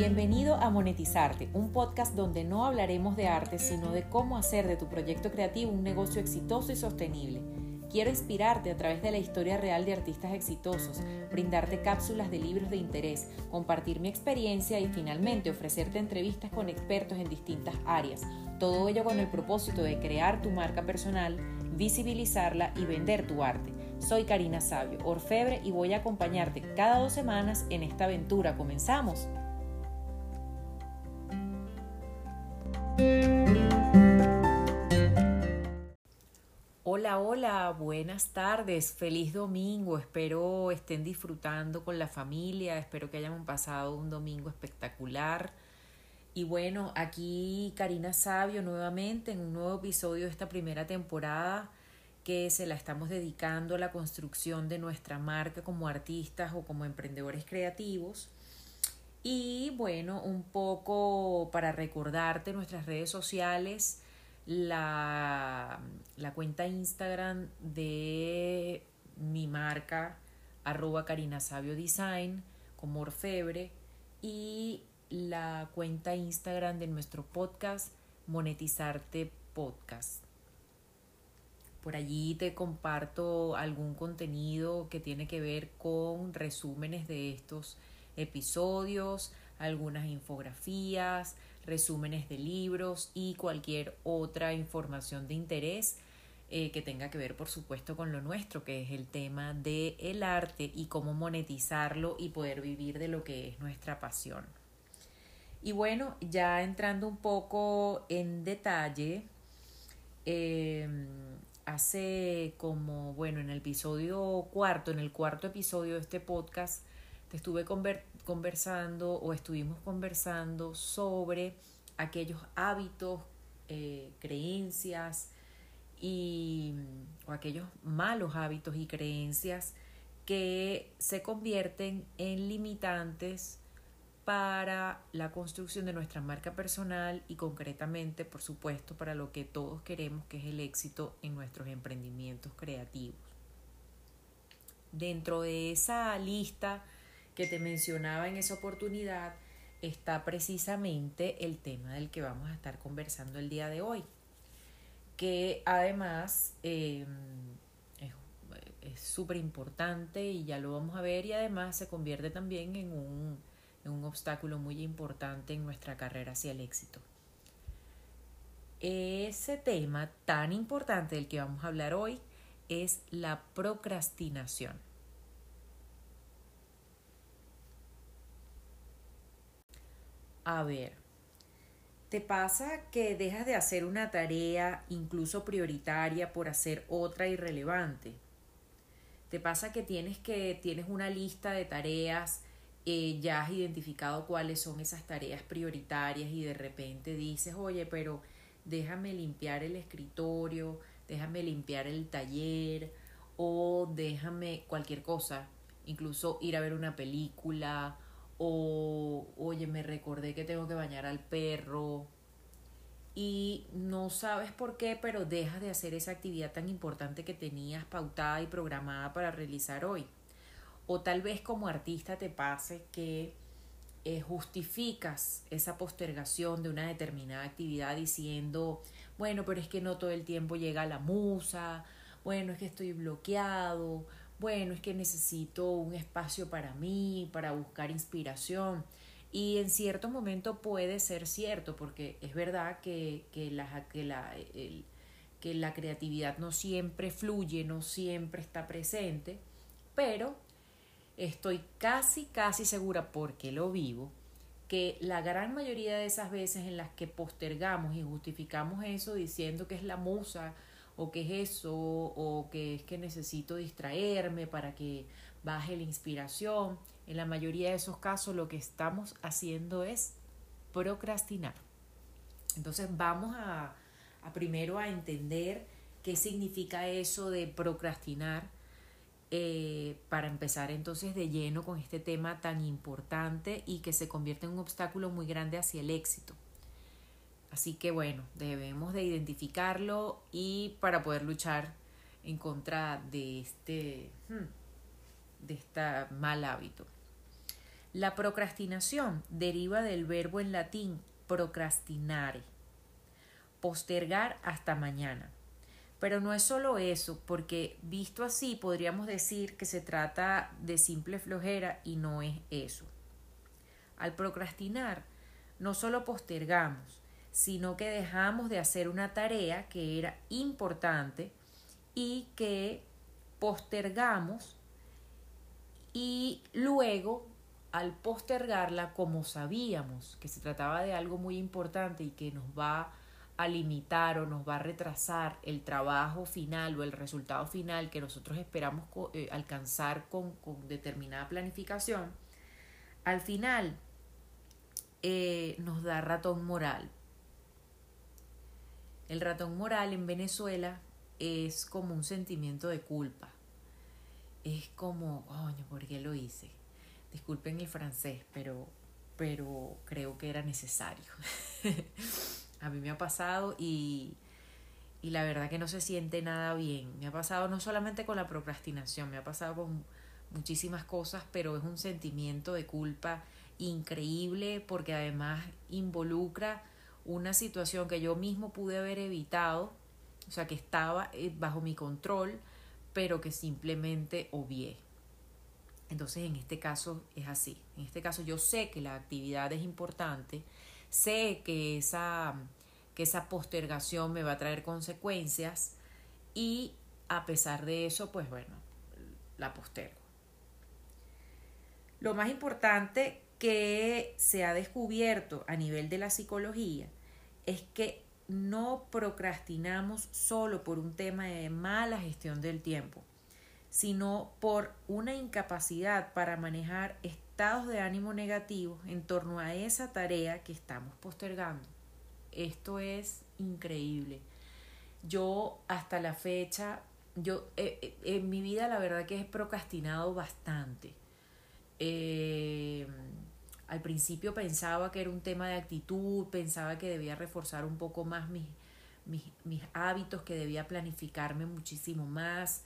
Bienvenido a Monetizarte, un podcast donde no hablaremos de arte, sino de cómo hacer de tu proyecto creativo un negocio exitoso y sostenible. Quiero inspirarte a través de la historia real de artistas exitosos, brindarte cápsulas de libros de interés, compartir mi experiencia y finalmente ofrecerte entrevistas con expertos en distintas áreas. Todo ello con el propósito de crear tu marca personal, visibilizarla y vender tu arte. Soy Karina Sabio, orfebre, y voy a acompañarte cada dos semanas en esta aventura. ¿Comenzamos? Hola, hola, buenas tardes, feliz domingo, espero estén disfrutando con la familia, espero que hayan pasado un domingo espectacular. Y bueno, aquí Karina Sabio nuevamente en un nuevo episodio de esta primera temporada que se la estamos dedicando a la construcción de nuestra marca como artistas o como emprendedores creativos. Y bueno, un poco para recordarte nuestras redes sociales, la, la cuenta Instagram de mi marca, arroba Karina Sabio Design, como Orfebre, y la cuenta Instagram de nuestro podcast, Monetizarte Podcast. Por allí te comparto algún contenido que tiene que ver con resúmenes de estos episodios, algunas infografías, resúmenes de libros y cualquier otra información de interés eh, que tenga que ver, por supuesto, con lo nuestro, que es el tema del el arte y cómo monetizarlo y poder vivir de lo que es nuestra pasión. Y bueno, ya entrando un poco en detalle, em, hace como, bueno, en el episodio cuarto, en el cuarto episodio de este podcast, te estuve conversando o estuvimos conversando sobre aquellos hábitos, eh, creencias y, o aquellos malos hábitos y creencias que se convierten en limitantes para la construcción de nuestra marca personal y concretamente, por supuesto, para lo que todos queremos, que es el éxito en nuestros emprendimientos creativos. Dentro de esa lista que te mencionaba en esa oportunidad está precisamente el tema del que vamos a estar conversando el día de hoy, que además em, es súper importante y ya lo vamos a ver y además se convierte también en un, en un obstáculo muy importante en nuestra carrera hacia el éxito. Ese tema tan importante del que vamos a hablar hoy es la procrastinación. A ver, ¿te pasa que dejas de hacer una tarea incluso prioritaria por hacer otra irrelevante? ¿Te pasa que tienes que tienes una lista de tareas, eh, ya has identificado cuáles son esas tareas prioritarias y de repente dices, oye, pero déjame limpiar el escritorio, déjame limpiar el taller o déjame cualquier cosa, incluso ir a ver una película o oye, me recordé que tengo que bañar al perro. Y no sabes por qué, pero dejas de hacer esa actividad tan importante que tenías pautada y programada para realizar hoy. O tal vez como artista te pase que eh, justificas esa postergación de una determinada actividad diciendo, bueno, pero es que no todo el tiempo llega la musa, bueno, es que estoy bloqueado, bueno, es que necesito un espacio para mí, para buscar inspiración. Y en cierto momento puede ser cierto, porque es verdad que, que, la, que, la, que la creatividad no siempre fluye, no siempre está presente, pero estoy casi, casi segura, porque lo vivo, que la gran mayoría de esas veces en las que postergamos y justificamos eso diciendo que es la musa, o qué es eso, o que es que necesito distraerme para que baje la inspiración. En la mayoría de esos casos lo que estamos haciendo es procrastinar. Entonces vamos a, primero a entender qué significa eso de procrastinar eh, para empezar entonces de lleno con este tema tan importante y que se convierte en un obstáculo muy grande hacia el éxito. Así que bueno, debemos de identificarlo y para poder luchar en contra de este, hmm, de este mal hábito. La procrastinación deriva del verbo en latín procrastinare, postergar hasta mañana. Pero no es solo eso, porque visto así podríamos decir que se trata de simple flojera y no es eso. Al procrastinar, no solo postergamos, sino que dejamos de hacer una tarea que era importante y que postergamos y luego al postergarla como sabíamos que se trataba de algo muy importante y que nos va a limitar o nos va a retrasar el trabajo final o el resultado final que nosotros esperamos eh, alcanzar con, determinada planificación, al final eh, nos da ratón moral. El ratón moral en Venezuela es como un sentimiento de culpa. Es como, coño, ¿por qué lo hice? Disculpen el francés, pero, pero creo que era necesario. A mí me ha pasado y, y la verdad que no se siente nada bien. Me ha pasado no solamente con la procrastinación, me ha pasado con muchísimas cosas, pero es un sentimiento de culpa increíble porque además involucra una situación que yo mismo pude haber evitado, o sea, que estaba eh, bajo mi control, pero que simplemente obvié. Entonces, en este caso es así. En este caso yo sé que la actividad es importante, sé que esa, que esa postergación me va a traer consecuencias y a pesar de eso, pues bueno, la postergo. Lo más importante que se ha descubierto a nivel de la psicología es que no procrastinamos solo por un tema de mala gestión del tiempo, sino por una incapacidad para manejar estados de ánimo negativos en torno a esa tarea que estamos postergando. Esto es increíble. Yo hasta la fecha, yo eh, eh, en mi vida la verdad que he procrastinado bastante. Eh, al principio pensaba que era un tema de actitud, pensaba que debía reforzar un poco más mis, mis, mis hábitos, que debía planificarme muchísimo más,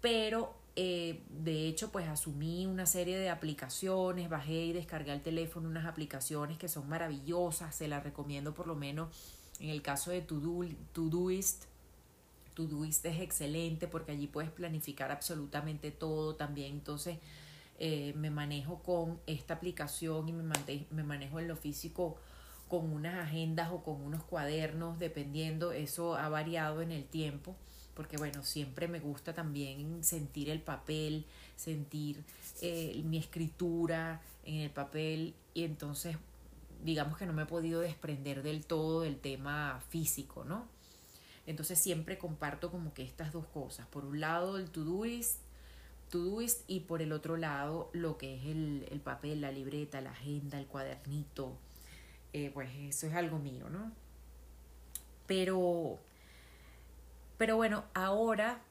pero eh, de hecho, pues asumí una serie de aplicaciones, bajé y descargué al teléfono unas aplicaciones que son maravillosas, se las recomiendo por lo menos en el caso de Todoist. Todoist es excelente porque allí puedes planificar absolutamente todo también. Entonces, eh, me manejo con esta aplicación y me, me manejo en lo físico con unas agendas o con unos cuadernos, dependiendo, eso ha variado en el tiempo porque bueno, siempre me gusta también sentir el papel, sentir eh, mi escritura en el papel y entonces digamos que no me he podido desprender del todo del tema físico, ¿no? Entonces siempre comparto como que estas dos cosas, por un lado el Todoist, Todoist y por el otro lado lo que es el, el papel, la libreta, la agenda, el cuadernito, eh, pues eso es algo mío, ¿no? Pero pero bueno, ahora,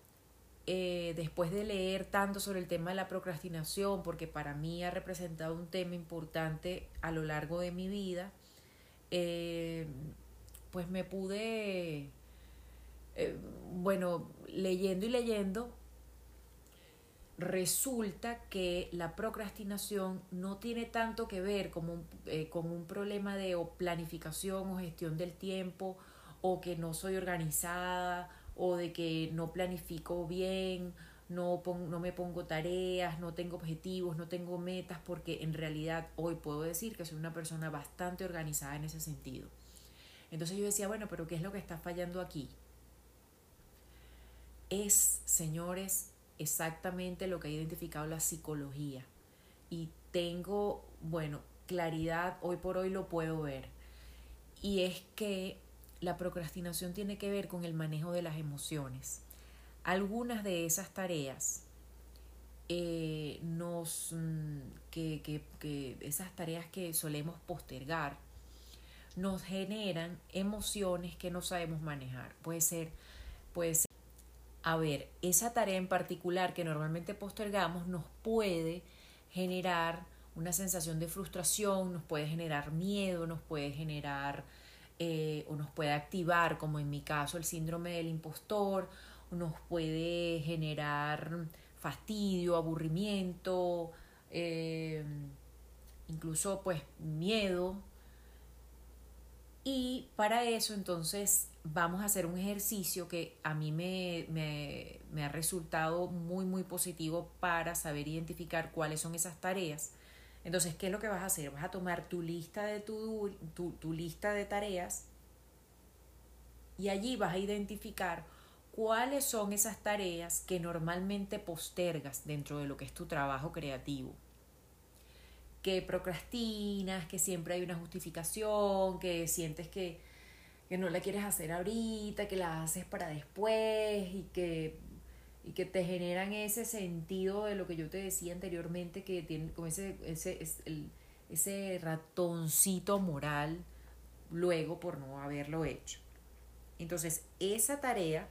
eh, después de leer tanto sobre el tema de la procrastinación, porque para mí ha representado un tema importante a lo largo de mi vida, eh, pues me pude, bueno, leyendo y leyendo, resulta que la procrastinación no tiene tanto que ver con con un problema de planificación o gestión del tiempo o que no soy organizada o de que no planifico bien, no, no me pongo tareas, no tengo objetivos, no tengo metas, porque en realidad hoy puedo decir que soy una persona bastante organizada en ese sentido. Entonces yo decía, bueno, pero ¿qué es lo que está fallando aquí? Es, señores, exactamente lo que ha identificado la psicología. Y tengo, bueno, claridad, hoy por hoy lo puedo ver. Y es que la procrastinación tiene que ver con el manejo de las emociones. Algunas de esas tareas eh, nos mm, que, que, esas tareas que solemos postergar nos generan emociones que no sabemos manejar. Puede ser, puede a ver, esa tarea en particular que normalmente postergamos nos puede generar una sensación de frustración, nos puede generar miedo, nos puede generar eh, o nos puede activar, como en mi caso el síndrome del impostor, nos puede generar fastidio, aburrimiento, eh, incluso pues miedo. Y para eso entonces vamos a hacer un ejercicio que a mí me, me, me ha resultado muy muy positivo para saber identificar cuáles son esas tareas. Entonces, ¿qué es lo que vas a hacer? Vas a tomar tu lista de, tu, tu, tu lista de tareas y allí vas a identificar cuáles son esas tareas que normalmente postergas dentro de lo que es tu trabajo creativo. Que procrastinas, que siempre hay una justificación, que sientes que, que no la quieres hacer ahorita, que la haces para después y que, y que te generan ese sentido de lo que yo te decía anteriormente, que tienen como ese, ese, ese ratoncito moral luego por no haberlo hecho. Entonces, esa tarea,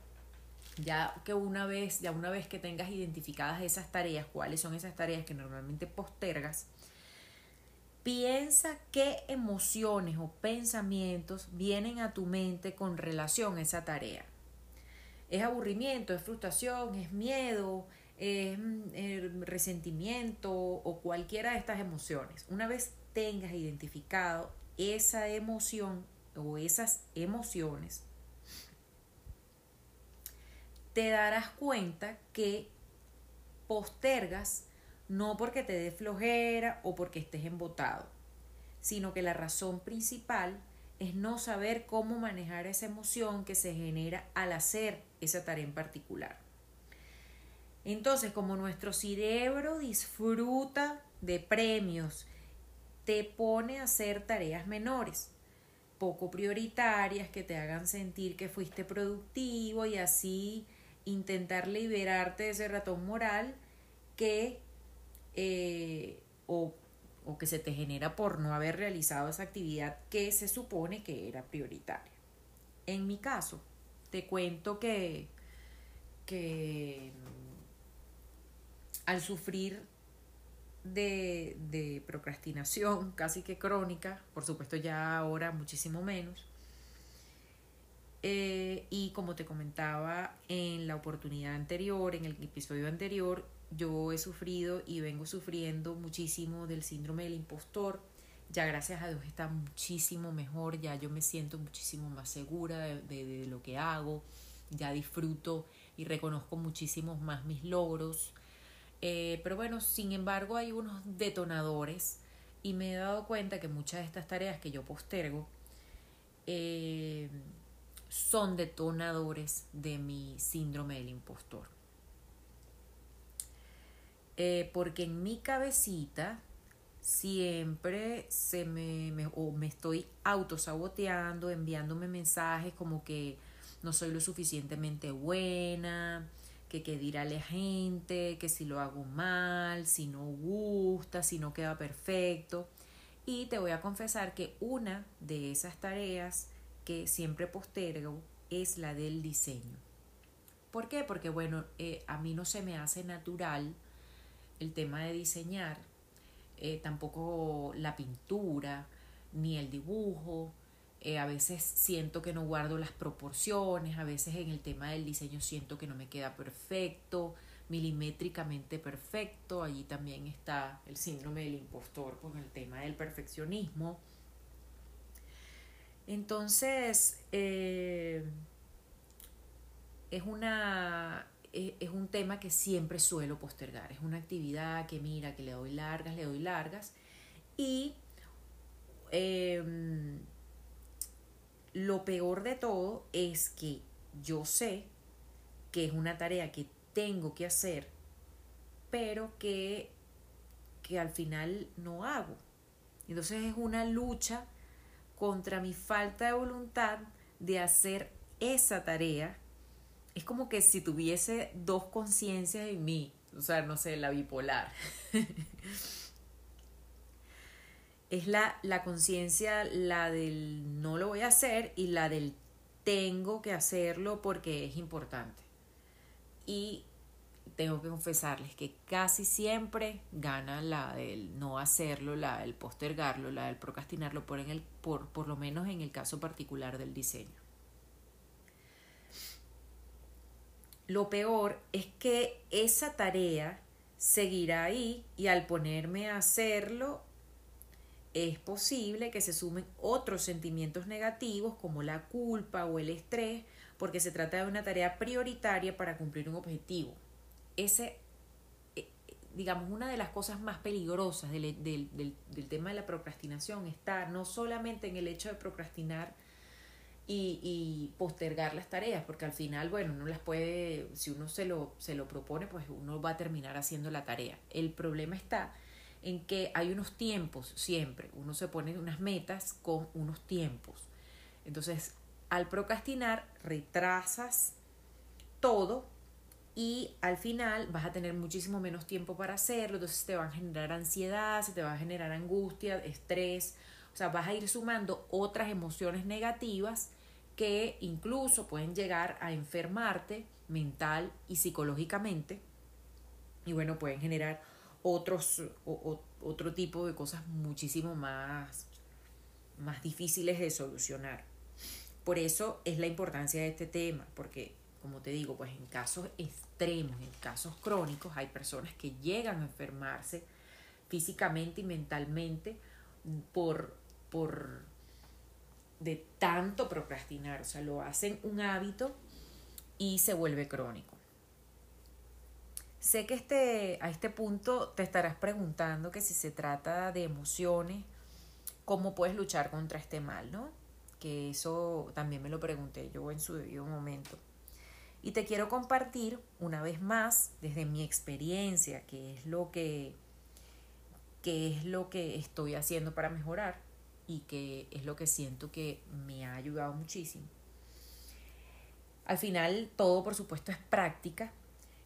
ya que una vez, ya una vez que tengas identificadas esas tareas, cuáles son esas tareas que normalmente postergas, piensa qué emociones o pensamientos vienen a tu mente con relación a esa tarea. ¿Es aburrimiento, es frustración, es miedo, es mm, resentimiento o cualquiera de estas emociones? Una vez tengas identificado esa emoción o esas emociones, te darás cuenta que postergas no porque te dé flojera o porque estés embotado, sino que la razón principal es no saber cómo manejar esa emoción que se genera al hacer esa tarea en particular. Entonces, como nuestro cerebro disfruta de premios, te pone a hacer tareas menores, poco prioritarias, que te hagan sentir que fuiste productivo y así intentar liberarte de ese ratón moral que eh, o, o que se te genera por no haber realizado esa actividad que se supone que era prioritaria. En mi caso, te cuento que, que al sufrir de, de, procrastinación casi que crónica, por supuesto ya ahora muchísimo menos, eh, y como te comentaba en la oportunidad anterior, en el episodio anterior, yo he sufrido y vengo sufriendo muchísimo del síndrome del impostor. Ya gracias a Dios está muchísimo mejor, ya yo me siento muchísimo más segura de, lo que hago, ya disfruto y reconozco muchísimo más mis logros. Eh, pero bueno, sin embargo hay unos detonadores y me he dado cuenta que muchas de estas tareas que yo postergo, eh, son detonadores de mi síndrome del impostor. Eh, porque en mi cabecita siempre se me, me, o me estoy autosaboteando, enviándome mensajes como que no soy lo suficientemente buena, que qué dirá la gente, que si lo hago mal, si no gusta, si no queda perfecto. Y te voy a confesar que una de esas tareas que siempre postergo es la del diseño. ¿Por qué? Porque bueno, eh, a mí no se me hace natural el tema de diseñar, eh, tampoco la pintura, ni el dibujo. Eh, a veces siento que no guardo las proporciones, a veces en el tema del diseño siento que no me queda perfecto, milimétricamente perfecto. Allí también está el síndrome del impostor con el tema del perfeccionismo. Entonces, eh, es, una, es, un tema que siempre suelo postergar. Es una actividad que mira, que le doy largas, le doy largas. Y em, lo peor de todo es que yo sé que es una tarea que tengo que hacer, pero que, que al final no hago. Entonces es una lucha contra mi falta de voluntad de hacer esa tarea, es como que si tuviese dos conciencias en mí, o sea, no sé, la bipolar. es la, la conciencia, la del no lo voy a hacer y la del tengo que hacerlo porque es importante. Y tengo que confesarles que casi siempre gana la del no hacerlo, la del postergarlo, la del procrastinarlo, por, en el, por, por lo menos en el caso particular del diseño. Lo peor es que esa tarea seguirá ahí y al ponerme a hacerlo, es posible que se sumen otros sentimientos negativos como la culpa o el estrés, porque se trata de una tarea prioritaria para cumplir un objetivo. Ese, eh, digamos, una de las cosas más peligrosas del, del, tema de la procrastinación está no solamente en el hecho de procrastinar y, y, postergar las tareas, porque al final, bueno, uno las puede, si uno se lo, se lo propone, pues uno va a terminar haciendo la tarea. El problema está en que hay unos tiempos siempre, uno se pone unas metas con unos tiempos. Entonces, al procrastinar, retrasas todo y al final vas a tener muchísimo menos tiempo para hacerlo, entonces te va a generar ansiedad, se te va a generar angustia, estrés, o sea, vas a ir sumando otras emociones negativas que incluso pueden llegar a enfermarte mental y psicológicamente y bueno, pueden generar otros, otro tipo de cosas muchísimo más, más difíciles de solucionar. Por eso es la importancia de este tema, porque como te digo, pues en casos extremos, en casos crónicos, hay personas que llegan a enfermarse físicamente y mentalmente por, por de tanto procrastinar, o sea, lo hacen un hábito y se vuelve crónico. Sé que este, a este punto te estarás preguntando que si se trata de emociones, ¿cómo puedes luchar contra este mal, no? Que eso también me lo pregunté yo en su debido momento. Y te quiero compartir una vez más desde mi experiencia, que es lo que, que es lo que estoy haciendo para mejorar y que es lo que siento que me ha ayudado muchísimo. Al final todo por supuesto es práctica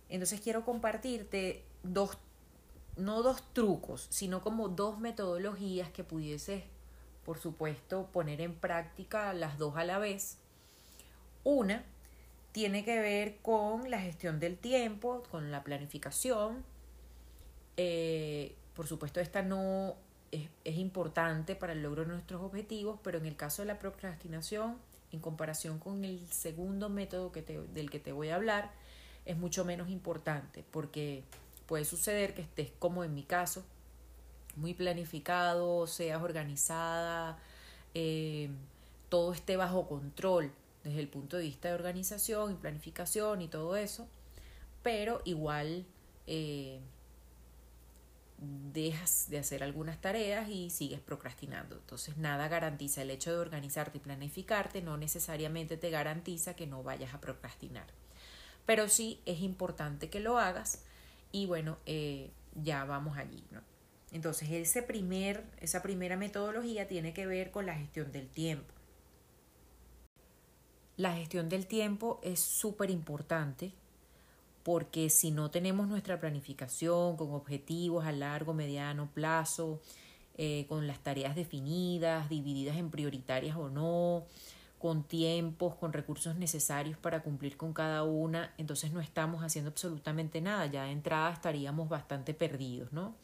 entonces quiero compartirte dos, no dos trucos, sino como dos metodologías que pudieses, por supuesto, poner en práctica las dos a la vez. Una tiene que ver con la gestión del tiempo, con la planificación. Eh, por supuesto, esta no es, importante para el logro de nuestros objetivos, pero en el caso de la procrastinación, en comparación con el segundo método que del que te voy a hablar, es mucho menos importante porque puede suceder que estés como en mi caso, muy planificado, seas organizada, eh, todo esté bajo control desde el punto de vista de organización y planificación y todo eso, pero igual eh, dejas de hacer algunas tareas y sigues procrastinando. Entonces nada garantiza el hecho de organizarte y planificarte, no necesariamente te garantiza que no vayas a procrastinar pero sí es importante que lo hagas y bueno, eh, ya vamos allí. Entonces, ese primer, esa primera metodología tiene que ver con la gestión del tiempo. La gestión del tiempo es súper importante porque si no tenemos nuestra planificación con objetivos a largo, mediano plazo, eh, con las tareas definidas, divididas en prioritarias o no, con tiempos, con recursos necesarios para cumplir con cada una, entonces no estamos haciendo absolutamente nada, ya de entrada estaríamos bastante perdidos, ¿no?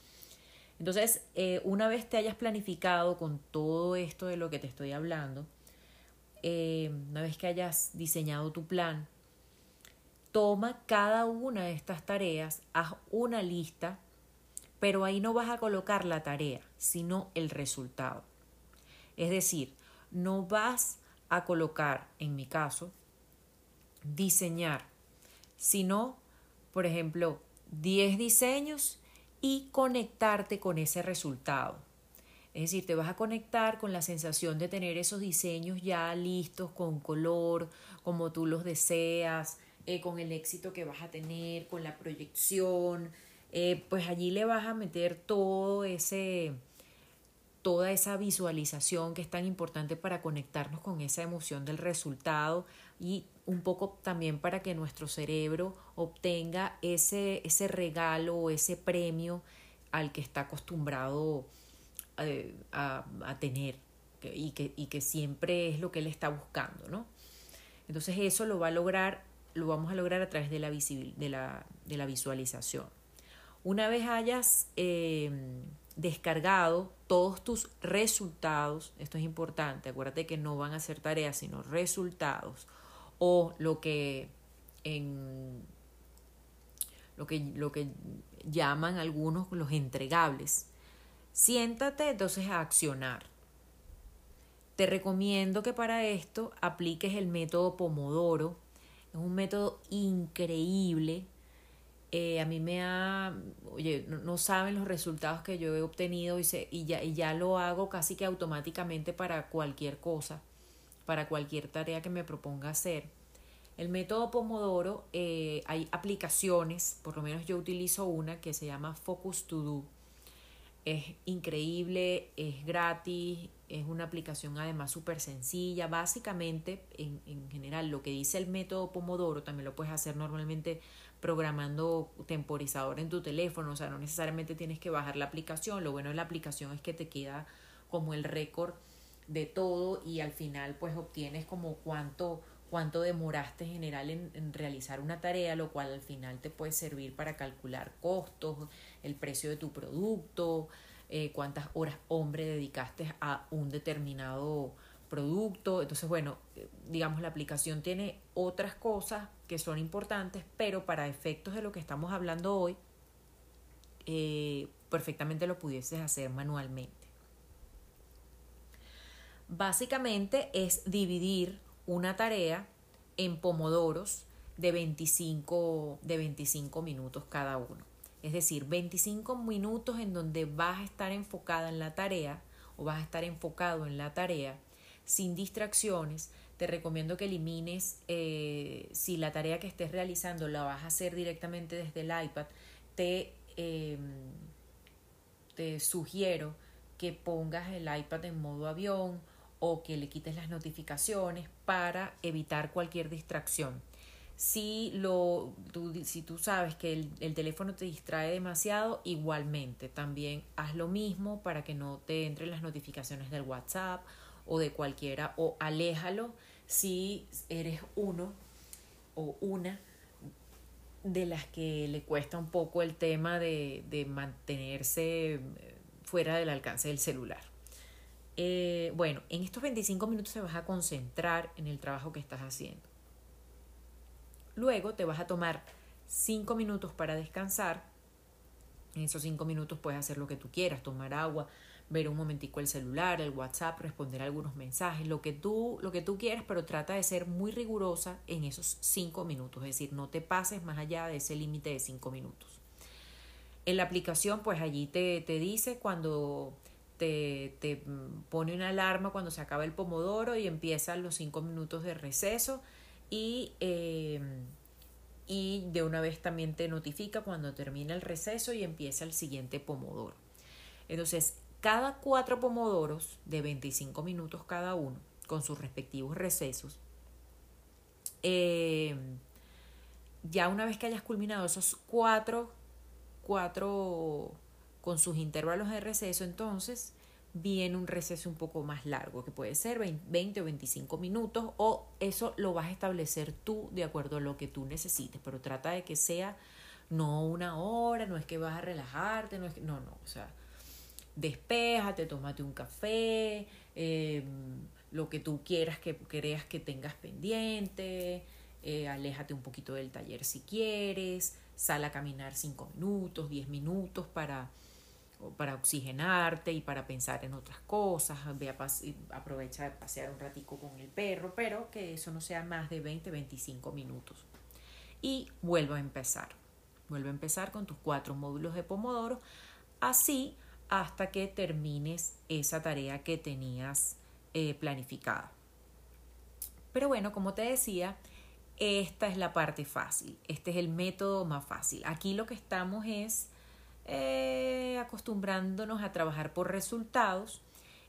Entonces, eh, una vez te hayas planificado con todo esto de lo que te estoy hablando, eh, una vez que hayas diseñado tu plan, toma cada una de estas tareas, haz una lista, pero ahí no vas a colocar la tarea, sino el resultado. Es decir, no vas a colocar, en mi caso, diseñar, sino, por ejemplo, 10 diseños y conectarte con ese resultado. Es decir, te vas a conectar con la sensación de tener esos diseños ya listos, con color, como tú los deseas, eh, con el éxito que vas a tener, con la proyección. Eh, pues allí le vas a meter todo ese, toda esa visualización que es tan importante para conectarnos con esa emoción del resultado y un poco también para que nuestro cerebro obtenga ese, ese regalo o ese premio al que está acostumbrado eh, a, tener y que, y que siempre es lo que él está buscando, ¿no? Entonces eso lo va a lograr, lo vamos a lograr a través de la, de la, de la visualización. Una vez hayas eh, descargado todos tus resultados, esto es importante, acuérdate que no van a ser tareas, sino resultados, o lo que lo que, lo que llaman algunos los entregables. Siéntate entonces a accionar. Te recomiendo que para esto apliques el método Pomodoro. Es un método increíble. Eh, a mí me ha, oye, no, saben los resultados que yo he obtenido y, y, ya, y ya lo hago casi que automáticamente para cualquier cosa, para cualquier tarea que me proponga hacer. El método Pomodoro, eh, hay aplicaciones, por lo menos yo utilizo una que se llama Focus To Do es increíble, es gratis, es una aplicación además súper sencilla. Básicamente, en, en, general, lo que dice el método Pomodoro también lo puedes hacer normalmente programando temporizador en tu teléfono, o sea, no necesariamente tienes que bajar la aplicación. Lo bueno de la aplicación es que te queda como el récord de todo y al final pues obtienes como cuánto cuánto demoraste en general en, realizar una tarea, lo cual al final te puede servir para calcular costos, el precio de tu producto, eh, cuántas horas hombre dedicaste a un determinado producto. Entonces, bueno, eh, digamos, la aplicación tiene otras cosas que son importantes, pero para efectos de lo que estamos hablando hoy, eh, perfectamente lo pudieses hacer manualmente. Básicamente es dividir una tarea en pomodoros de 25, de 25 minutos cada uno. Es decir, 25 minutos en donde vas a estar enfocada en la tarea o vas a estar enfocado en la tarea sin distracciones. Te recomiendo que elimines, eh, si la tarea que estés realizando la vas a hacer directamente desde el iPad, te, em, te sugiero que pongas el iPad en modo avión o que le quites las notificaciones para evitar cualquier distracción. Si, lo, tú, si tú sabes que el, el, teléfono te distrae demasiado, igualmente también haz lo mismo para que no te entren las notificaciones del WhatsApp o de cualquiera o aléjalo si eres uno o una de las que le cuesta un poco el tema de, de mantenerse fuera del alcance del celular. Eh, bueno, en estos 25 minutos te vas a concentrar en el trabajo que estás haciendo. Luego te vas a tomar 5 minutos para descansar. En esos 5 minutos puedes hacer lo que tú quieras, tomar agua, ver un momentico el celular, el WhatsApp, responder algunos mensajes, lo que tú, lo que tú quieras, pero trata de ser muy rigurosa en esos 5 minutos, es decir, no te pases más allá de ese límite de 5 minutos. En la aplicación, pues allí te, te dice cuando te, pone una alarma cuando se acaba el pomodoro y empiezan los cinco minutos de receso y, eh, y de una vez también te notifica cuando termina el receso y empieza el siguiente pomodoro. Entonces, cada cuatro pomodoros de 25 minutos cada uno, con sus respectivos recesos, eh, ya una vez que hayas culminado esos cuatro, cuatro con sus intervalos de receso, entonces viene un receso un poco más largo, que puede ser 20 o 25 minutos, o eso lo vas a establecer tú de acuerdo a lo que tú necesites, pero trata de que sea no una hora, no es que vas a relajarte, no es que, no, no, o sea, despéjate, tómate un café, em, lo que tú quieras que creas que tengas pendiente, eh, aléjate un poquito del taller si quieres, sal a caminar 5 minutos, 10 minutos para para oxigenarte y para pensar en otras cosas, ve a aprovecha de pasear un ratico con el perro, pero que eso no sea más de 20, 25 minutos. Y vuelvo a empezar. Vuelvo a empezar con tus cuatro módulos de Pomodoro, así hasta que termines esa tarea que tenías eh, planificada. Pero bueno, como te decía, esta es la parte fácil, este es el método más fácil. Aquí lo que estamos es eh, acostumbrándonos a trabajar por resultados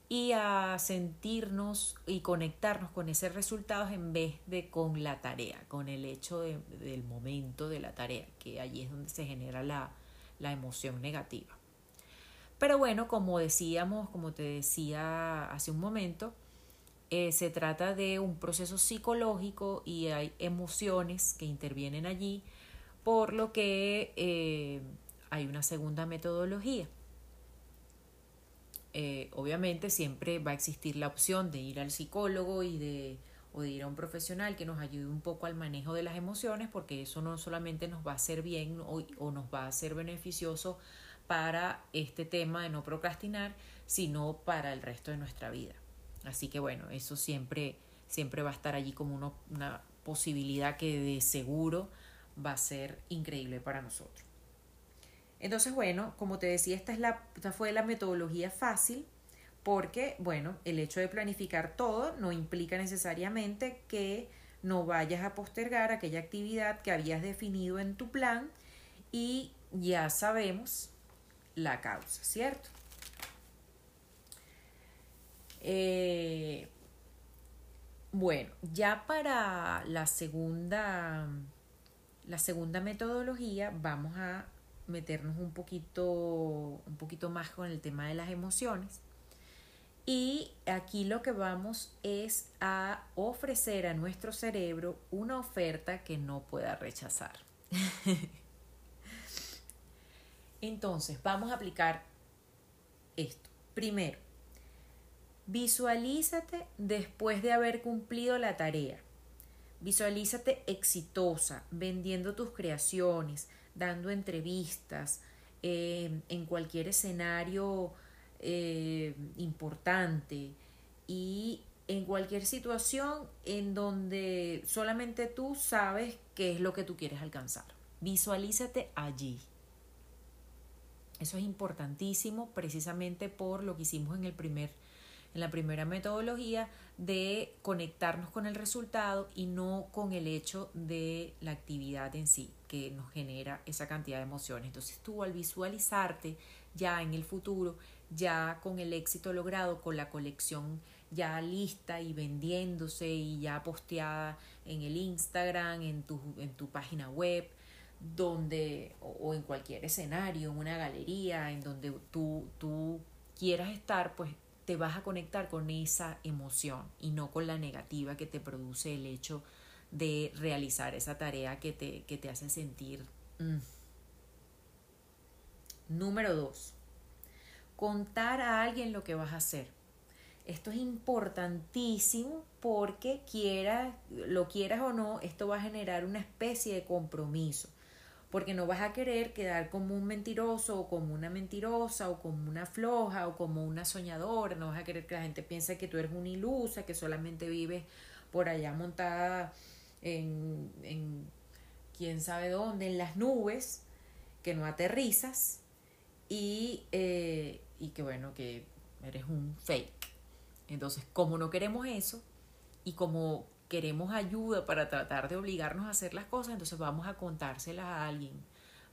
y a sentirnos y conectarnos con esos resultados en vez de con la tarea, con el hecho del momento de la tarea, que allí es donde se genera la, la emoción negativa. Pero bueno, como decíamos, como te decía hace un momento, eh, se trata de un proceso psicológico y hay emociones que intervienen allí, por lo que eh, hay una segunda metodología. Eh, obviamente siempre va a existir la opción de ir al psicólogo y de, o de ir a un profesional que nos ayude un poco al manejo de las emociones, porque eso no solamente nos va a hacer bien o, nos va a ser beneficioso para este tema de no procrastinar, sino para el resto de nuestra vida. Así que bueno, eso siempre, siempre va a estar allí como una posibilidad que de seguro va a ser increíble para nosotros. Entonces, bueno, como te decía, esta, es la, esta fue la metodología fácil porque, bueno, el hecho de planificar todo no implica necesariamente que no vayas a postergar aquella actividad que habías definido en tu plan y ya sabemos la causa, ¿cierto? Eh, bueno, ya para la segunda, la segunda metodología vamos a meternos un poquito, un poquito más con el tema de las emociones. Y aquí lo que vamos es a ofrecer a nuestro cerebro una oferta que no pueda rechazar. Entonces, vamos a aplicar esto. Primero, visualízate después de haber cumplido la tarea. Visualízate exitosa, vendiendo tus creaciones, dando entrevistas, eh, en cualquier escenario eh, importante y en cualquier situación en donde solamente tú sabes qué es lo que tú quieres alcanzar. Visualízate allí. Eso es importantísimo precisamente por lo que hicimos en el primer en la primera metodología de conectarnos con el resultado y no con el hecho de la actividad en sí que nos genera esa cantidad de emociones. Entonces tú al visualizarte ya en el futuro, ya con el éxito logrado, con la colección ya lista y vendiéndose y ya posteada en el Instagram, en tu, en tu página web, donde, o, o en cualquier escenario, en una galería, en donde tú, tú quieras estar, pues te vas a conectar con esa emoción y no con la negativa que te produce el hecho de realizar esa tarea que te, que te hace sentir. Mm. Número dos, contar a alguien lo que vas a hacer. Esto es importantísimo porque quieras, lo quieras o no, esto va a generar una especie de compromiso porque no vas a querer quedar como un mentiroso o como una mentirosa o como una floja o como una soñadora, no vas a querer que la gente piense que tú eres una ilusa, que solamente vives por allá montada en, en quién sabe dónde, en las nubes, que no aterrizas y, eh, y que bueno, que eres un fake. Entonces, como no queremos eso y como queremos ayuda para tratar de obligarnos a hacer las cosas, entonces vamos a contárselas a alguien,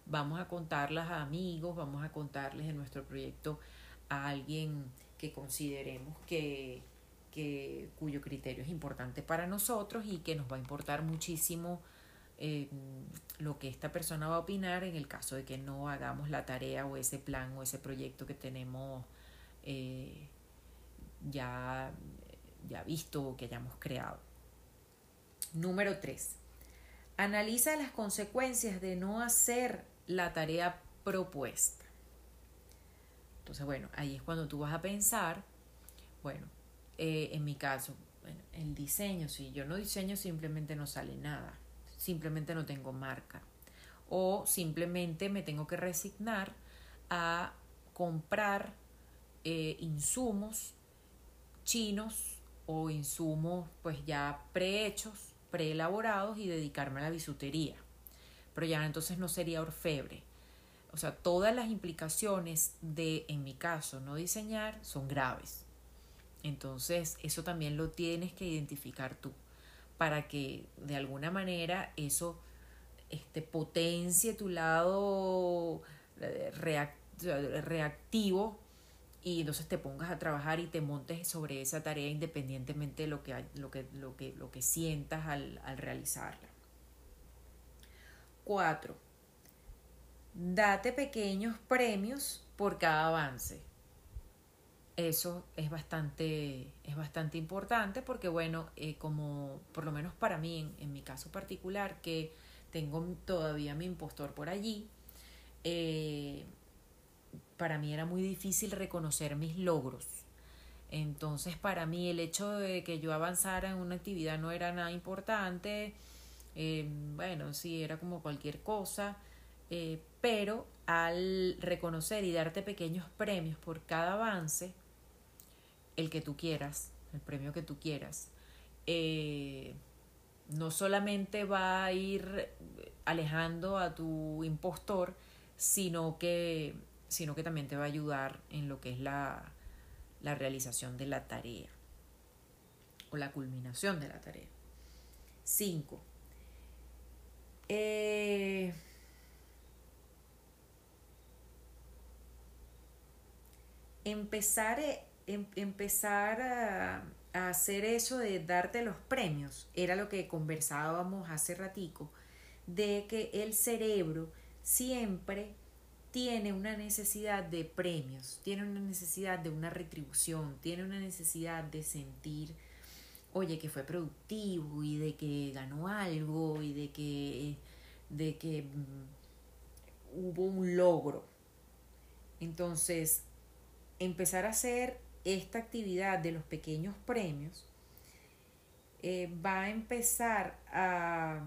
vamos a contarlas a amigos, vamos a contarles en nuestro proyecto a alguien que consideremos que, que cuyo criterio es importante para nosotros y que nos va a importar muchísimo eh, lo que esta persona va a opinar en el caso de que no hagamos la tarea o ese plan o ese proyecto que tenemos eh, ya, ya visto o que hayamos creado. Número 3. Analiza las consecuencias de no hacer la tarea propuesta. Entonces, bueno, ahí es cuando tú vas a pensar, bueno, eh, en mi caso, el diseño, si yo no diseño simplemente no sale nada, simplemente no tengo marca o simplemente me tengo que resignar a comprar eh, insumos chinos o insumos pues ya prehechos preelaborados y dedicarme a la bisutería. Pero ya entonces no sería orfebre. O sea, todas las implicaciones de, en mi caso, no diseñar son graves. Entonces, eso también lo tienes que identificar tú para que de alguna manera eso este, potencie tu lado eh, reactivo y entonces te pongas a trabajar y te montes sobre esa tarea independientemente de lo que, lo que, lo que, lo que sientas al, al realizarla. Cuatro, date pequeños premios por cada avance. Eso es bastante, es bastante importante porque, bueno, eh, como por lo menos para mí, en, mi caso particular, que tengo todavía mi impostor por allí, eh, para mí era muy difícil reconocer mis logros. Entonces, para mí el hecho de que yo avanzara en una actividad no era nada importante. Eh, bueno, sí, era como cualquier cosa. Eh, pero al reconocer y darte pequeños premios por cada avance, el que tú quieras, el premio que tú quieras, eh, no solamente va a ir alejando a tu impostor, sino que, sino que también te va a ayudar en lo que es la, la realización de la tarea o la culminación de la tarea. 5. Eh, empezar, e, em, empezar a, hacer eso de darte los premios era lo que conversábamos hace ratico, de que el cerebro siempre tiene una necesidad de premios, tiene una necesidad de una retribución, tiene una necesidad de sentir, oye, que fue productivo y de que ganó algo y de que, de que mm, hubo un logro. Entonces, empezar a hacer esta actividad de los pequeños premios eh, va a empezar a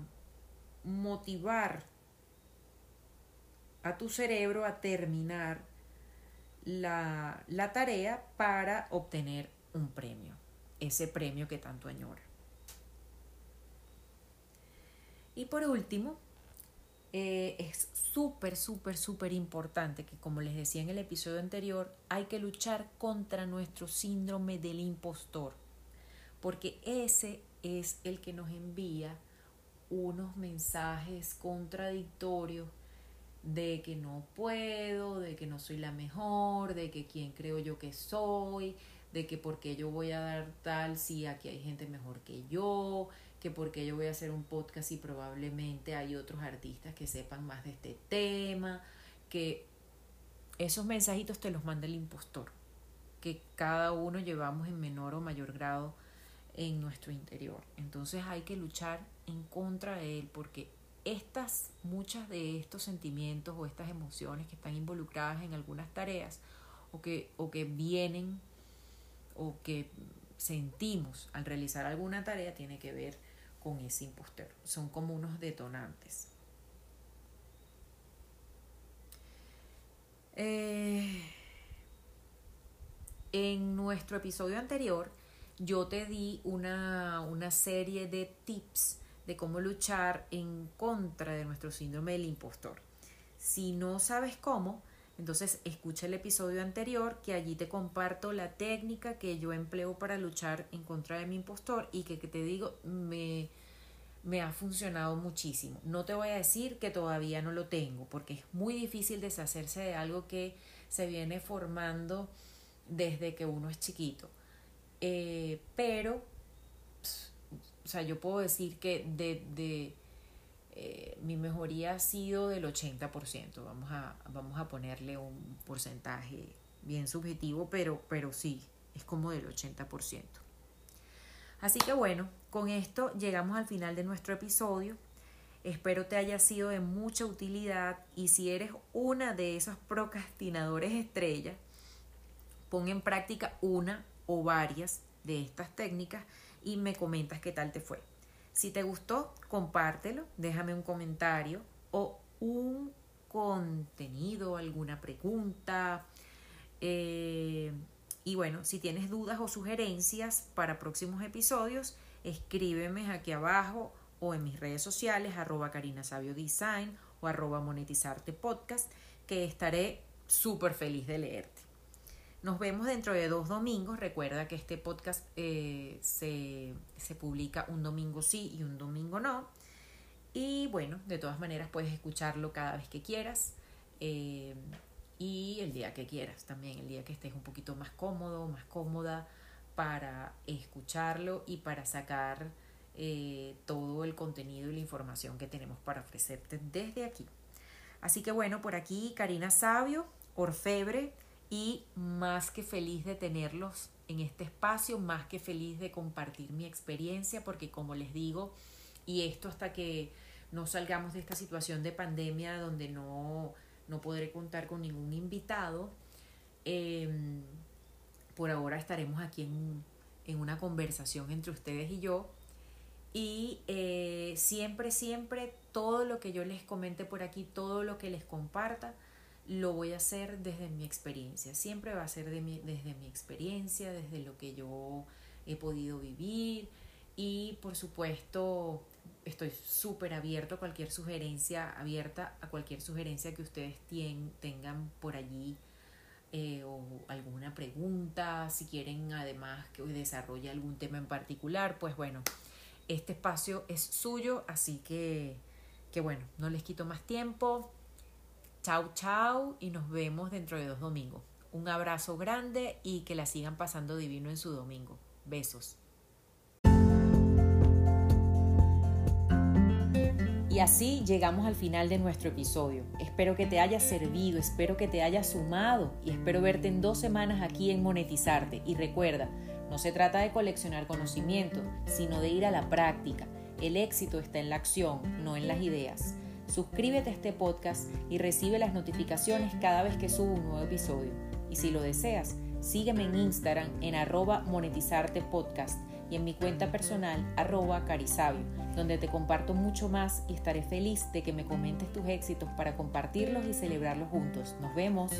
motivar a tu cerebro a terminar la, la tarea para obtener un premio, ese premio que tanto añora. Y por último, eh, es súper, súper, súper importante que, como les decía en el episodio anterior, hay que luchar contra nuestro síndrome del impostor, porque ese es el que nos envía unos mensajes contradictorios de que no puedo, de que no soy la mejor, de que quién creo yo que soy, de que por qué yo voy a dar tal si aquí hay gente mejor que yo, que por qué yo voy a hacer un podcast y probablemente hay otros artistas que sepan más de este tema, que esos mensajitos te los manda el impostor, que cada uno llevamos en menor o mayor grado en nuestro interior. Entonces hay que luchar en contra de él porque estas, muchas de estos sentimientos o estas emociones que están involucradas en algunas tareas o que, o que vienen o que sentimos al realizar alguna tarea tiene que ver con ese impostor. Son como unos detonantes. Eh, en nuestro episodio anterior yo te di una, una serie de tips de cómo luchar en contra de nuestro síndrome del impostor. Si no sabes cómo, entonces escucha el episodio anterior que allí te comparto la técnica que yo empleo para luchar en contra de mi impostor y que, te digo me, me ha funcionado muchísimo. No te voy a decir que todavía no lo tengo porque es muy difícil deshacerse de algo que se viene formando desde que uno es chiquito. Eh, pero o sea, yo puedo decir que de eh, mi mejoría ha sido del 80%, vamos a, vamos a ponerle un porcentaje bien subjetivo, pero, pero sí, es como del 80%. Así que bueno, con esto llegamos al final de nuestro episodio. Espero te haya sido de mucha utilidad y si eres una de esos procrastinadores estrella, pon en práctica una o varias de estas técnicas y me comentas qué tal te fue. Si te gustó, compártelo, déjame un comentario o un contenido, alguna pregunta. Eh, y bueno, si tienes dudas o sugerencias para próximos episodios, escríbeme aquí abajo o en mis redes sociales, arroba Karina Design o arroba monetizarte podcast, que estaré súper feliz de leerte. Nos vemos dentro de dos domingos. Recuerda que este podcast eh, se, publica un domingo sí y un domingo no. Y bueno, de todas maneras puedes escucharlo cada vez que quieras. Eh, y el día que quieras también, el día que estés un poquito más cómodo, más cómoda para escucharlo y para sacar eh, todo el contenido y la información que tenemos para ofrecerte desde aquí. Así que bueno, por aquí Karina Sabio, Orfebre, y más que feliz de tenerlos en este espacio, más que feliz de compartir mi experiencia, porque como les digo, y esto hasta que no salgamos de esta situación de pandemia donde no, no podré contar con ningún invitado, em, por ahora estaremos aquí en, en, una conversación entre ustedes y yo. Y eh, siempre, siempre, todo lo que yo les comente por aquí, todo lo que les comparta, lo voy a hacer desde mi experiencia. Siempre va a ser desde mi experiencia, desde lo que yo he podido vivir y por supuesto estoy súper abierto a cualquier sugerencia, abierta a cualquier sugerencia que ustedes tengan por allí eh, o alguna pregunta, si quieren además que desarrolle algún tema en particular, pues bueno, este espacio es suyo, así que, que bueno, no les quito más tiempo. Chao, chao y nos vemos dentro de dos domingos. Un abrazo grande y que la sigan pasando divino en su domingo. Besos. Y así llegamos al final de nuestro episodio. Espero que te haya servido, espero que te haya sumado y espero verte en dos semanas aquí en Monetizarte. Y recuerda, no se trata de coleccionar conocimiento, sino de ir a la práctica. El éxito está en la acción, no en las ideas. Suscríbete a este podcast y recibe las notificaciones cada vez que subo un nuevo episodio. Y si lo deseas, sígueme en Instagram en arroba monetizartepodcast y en mi cuenta personal arroba carisabio, donde te comparto mucho más y estaré feliz de que me comentes tus éxitos para compartirlos y celebrarlos juntos. Nos vemos.